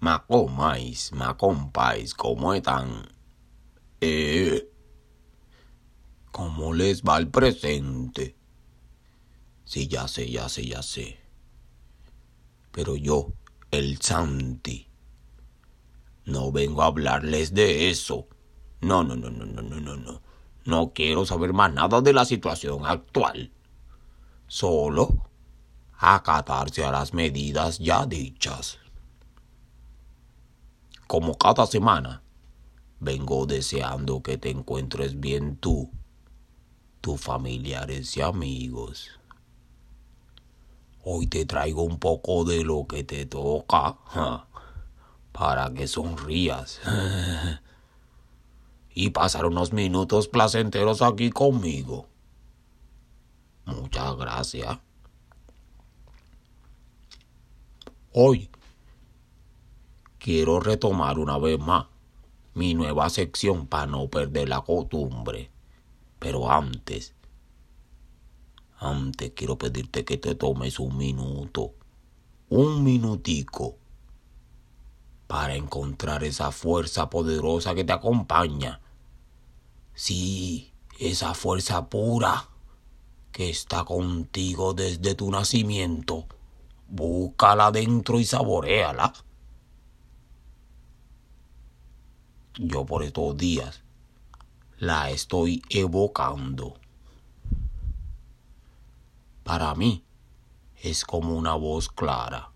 Macomáis, macompáis, ¿cómo están? Eh, ¿Cómo les va el presente? Sí, ya sé, ya sé, ya sé. Pero yo, el Santi, no vengo a hablarles de eso. No, no, no, no, no, no, no, no. No quiero saber más nada de la situación actual. Solo acatarse a las medidas ya dichas. Como cada semana, vengo deseando que te encuentres bien tú, tus familiares y amigos. Hoy te traigo un poco de lo que te toca para que sonrías y pasar unos minutos placenteros aquí conmigo. Muchas gracias. Hoy quiero retomar una vez más mi nueva sección para no perder la costumbre. Pero antes, antes quiero pedirte que te tomes un minuto, un minutico, para encontrar esa fuerza poderosa que te acompaña. Sí, esa fuerza pura que está contigo desde tu nacimiento. Búscala dentro y saboreala. Yo por estos días la estoy evocando. Para mí es como una voz clara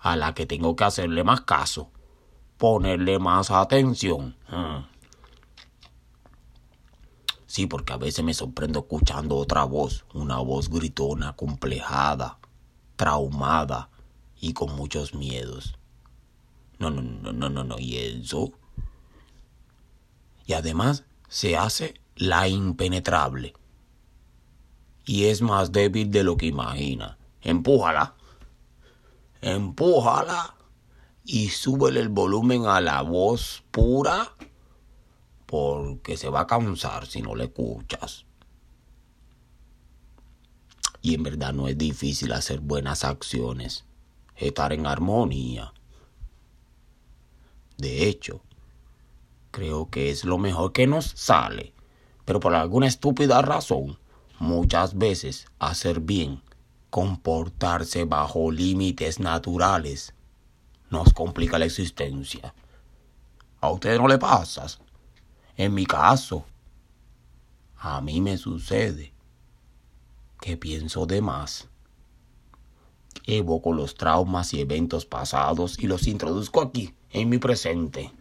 a la que tengo que hacerle más caso, ponerle más atención. Hmm. Sí, porque a veces me sorprendo escuchando otra voz, una voz gritona, complejada, traumada y con muchos miedos. No, no, no, no, no, no, y eso. Y además se hace la impenetrable. Y es más débil de lo que imagina. Empújala empújala y súbele el volumen a la voz pura porque se va a cansar si no le escuchas. Y en verdad no es difícil hacer buenas acciones, estar en armonía. De hecho, creo que es lo mejor que nos sale, pero por alguna estúpida razón, muchas veces hacer bien comportarse bajo límites naturales nos complica la existencia. A usted no le pasa. En mi caso, a mí me sucede que pienso de más. Evoco los traumas y eventos pasados y los introduzco aquí, en mi presente,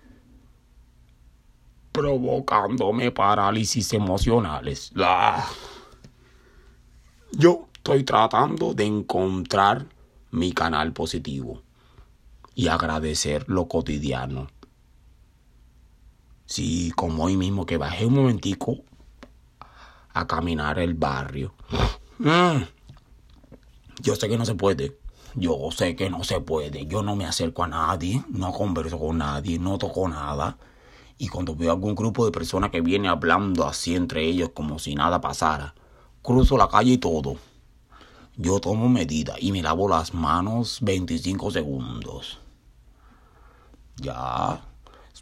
provocándome parálisis emocionales. ¡Ah! Yo Estoy tratando de encontrar mi canal positivo y agradecer lo cotidiano. Sí, como hoy mismo que bajé un momentico a caminar el barrio. Mm. Yo sé que no se puede. Yo sé que no se puede. Yo no me acerco a nadie, no converso con nadie, no toco nada. Y cuando veo algún grupo de personas que viene hablando así entre ellos como si nada pasara, cruzo la calle y todo yo tomo medida y me lavo las manos 25 segundos. Ya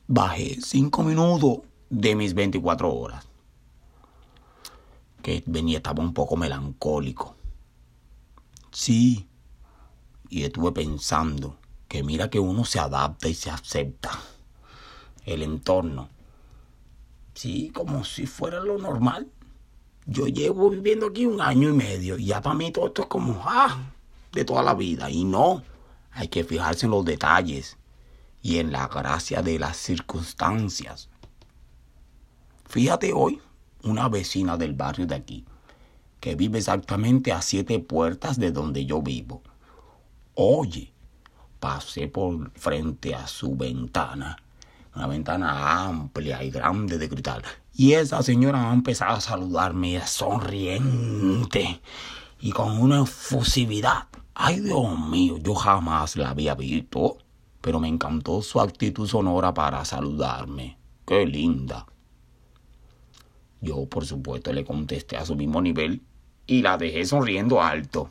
bajé 5 minutos de mis 24 horas. Que venía, estaba un poco melancólico. Sí. Y estuve pensando que mira que uno se adapta y se acepta. El entorno. Sí, como si fuera lo normal. Yo llevo viviendo aquí un año y medio y ya para mí todo esto es como, ah, de toda la vida. Y no, hay que fijarse en los detalles y en la gracia de las circunstancias. Fíjate hoy, una vecina del barrio de aquí, que vive exactamente a siete puertas de donde yo vivo. Oye, pasé por frente a su ventana, una ventana amplia y grande de cristal, y esa señora ha empezado a saludarme sonriente y con una efusividad. Ay, Dios mío, yo jamás la había visto, pero me encantó su actitud sonora para saludarme. Qué linda. Yo, por supuesto, le contesté a su mismo nivel y la dejé sonriendo alto.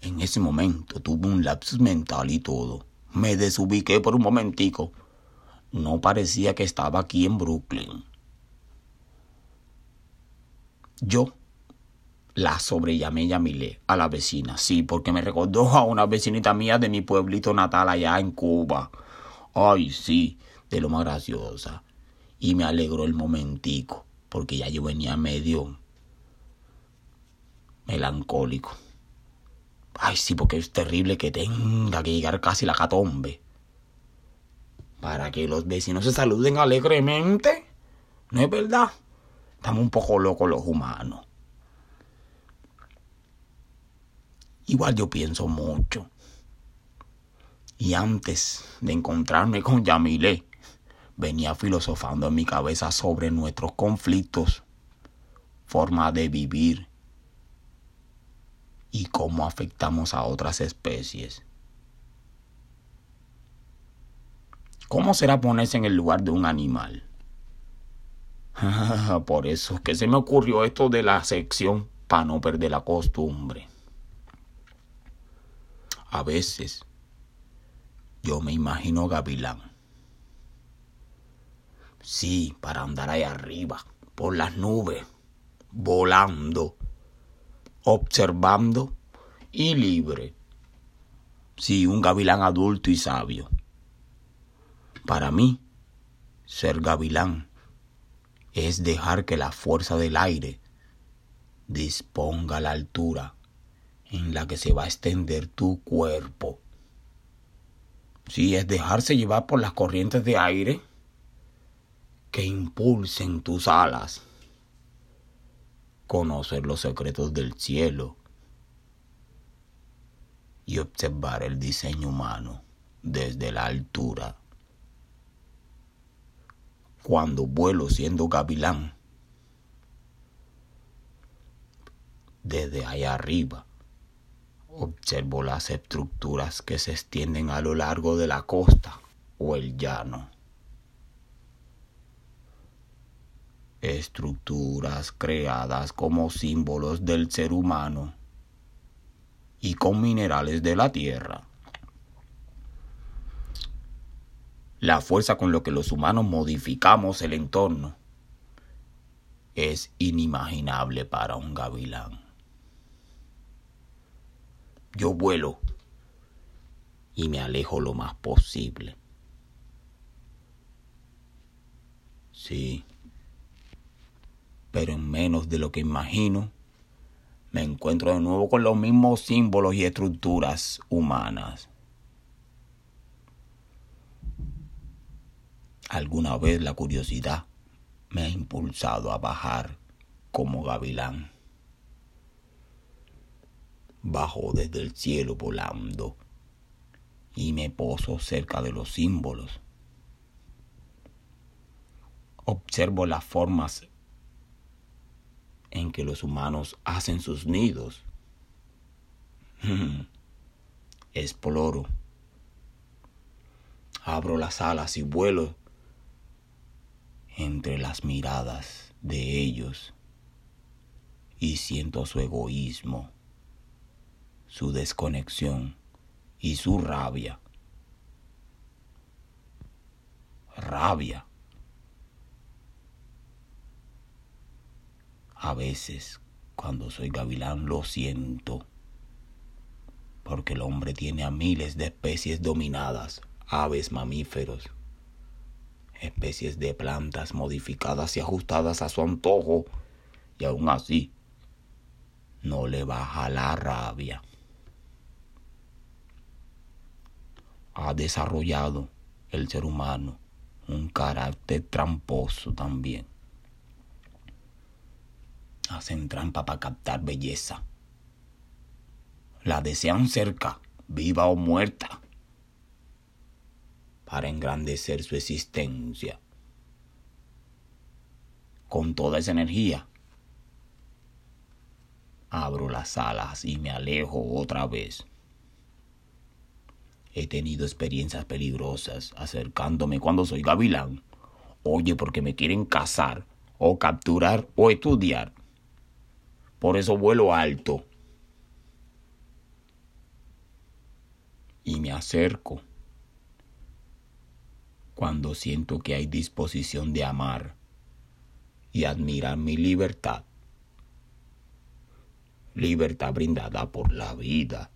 En ese momento tuve un lapsus mental y todo. Me desubiqué por un momentico. No parecía que estaba aquí en Brooklyn. Yo la sobrellamé Yamile a la vecina, sí, porque me recordó a una vecinita mía de mi pueblito natal allá en Cuba. Ay, sí, de lo más graciosa. Y me alegró el momentico, porque ya yo venía medio melancólico. Ay, sí, porque es terrible que tenga que llegar casi la catombe. Para que los vecinos se saluden alegremente. ¿No es verdad? Estamos un poco locos los humanos. Igual yo pienso mucho. Y antes de encontrarme con Yamile, venía filosofando en mi cabeza sobre nuestros conflictos, forma de vivir y cómo afectamos a otras especies. ¿Cómo será ponerse en el lugar de un animal? Por eso es que se me ocurrió esto de la sección para no perder la costumbre. A veces yo me imagino gavilán. Sí, para andar ahí arriba, por las nubes, volando observando y libre. Sí, un gavilán adulto y sabio. Para mí, ser gavilán es dejar que la fuerza del aire disponga la altura en la que se va a extender tu cuerpo. Sí, es dejarse llevar por las corrientes de aire que impulsen tus alas conocer los secretos del cielo y observar el diseño humano desde la altura. Cuando vuelo siendo gavilán, desde allá arriba, observo las estructuras que se extienden a lo largo de la costa o el llano. estructuras creadas como símbolos del ser humano y con minerales de la tierra. La fuerza con la que los humanos modificamos el entorno es inimaginable para un gavilán. Yo vuelo y me alejo lo más posible. Sí pero en menos de lo que imagino, me encuentro de nuevo con los mismos símbolos y estructuras humanas. Alguna vez la curiosidad me ha impulsado a bajar como gavilán. Bajo desde el cielo volando y me poso cerca de los símbolos. Observo las formas en que los humanos hacen sus nidos. Exploro. Abro las alas y vuelo entre las miradas de ellos y siento su egoísmo, su desconexión y su rabia. Rabia A veces, cuando soy gavilán, lo siento. Porque el hombre tiene a miles de especies dominadas, aves, mamíferos, especies de plantas modificadas y ajustadas a su antojo, y aún así no le baja la rabia. Ha desarrollado el ser humano un carácter tramposo también hacen trampa para captar belleza. La desean cerca, viva o muerta, para engrandecer su existencia. Con toda esa energía, abro las alas y me alejo otra vez. He tenido experiencias peligrosas acercándome cuando soy gavilán. Oye, porque me quieren cazar o capturar o estudiar. Por eso vuelo alto. Y me acerco cuando siento que hay disposición de amar y admirar mi libertad. Libertad brindada por la vida.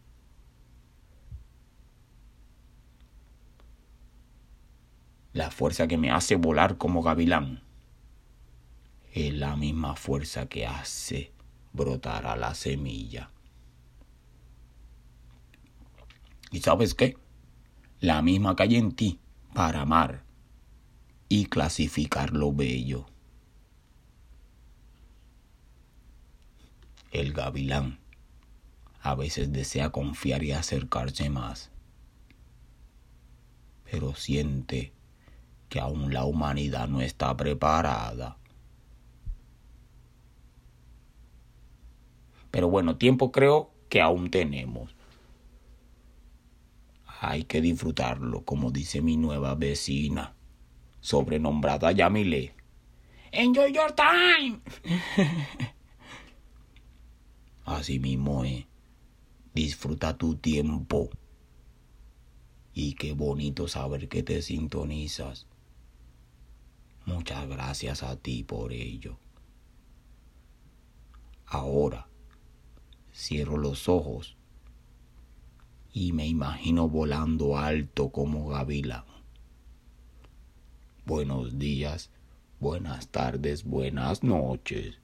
La fuerza que me hace volar como gavilán es la misma fuerza que hace brotar a la semilla. ¿Y sabes qué? La misma que hay en ti para amar y clasificar lo bello. El gavilán a veces desea confiar y acercarse más, pero siente que aún la humanidad no está preparada. Pero bueno, tiempo creo que aún tenemos. Hay que disfrutarlo, como dice mi nueva vecina, sobrenombrada Yamile. Enjoy your time. Así mismo es. Disfruta tu tiempo. Y qué bonito saber que te sintonizas. Muchas gracias a ti por ello. Ahora cierro los ojos y me imagino volando alto como gavilán. Buenos días, buenas tardes, buenas noches.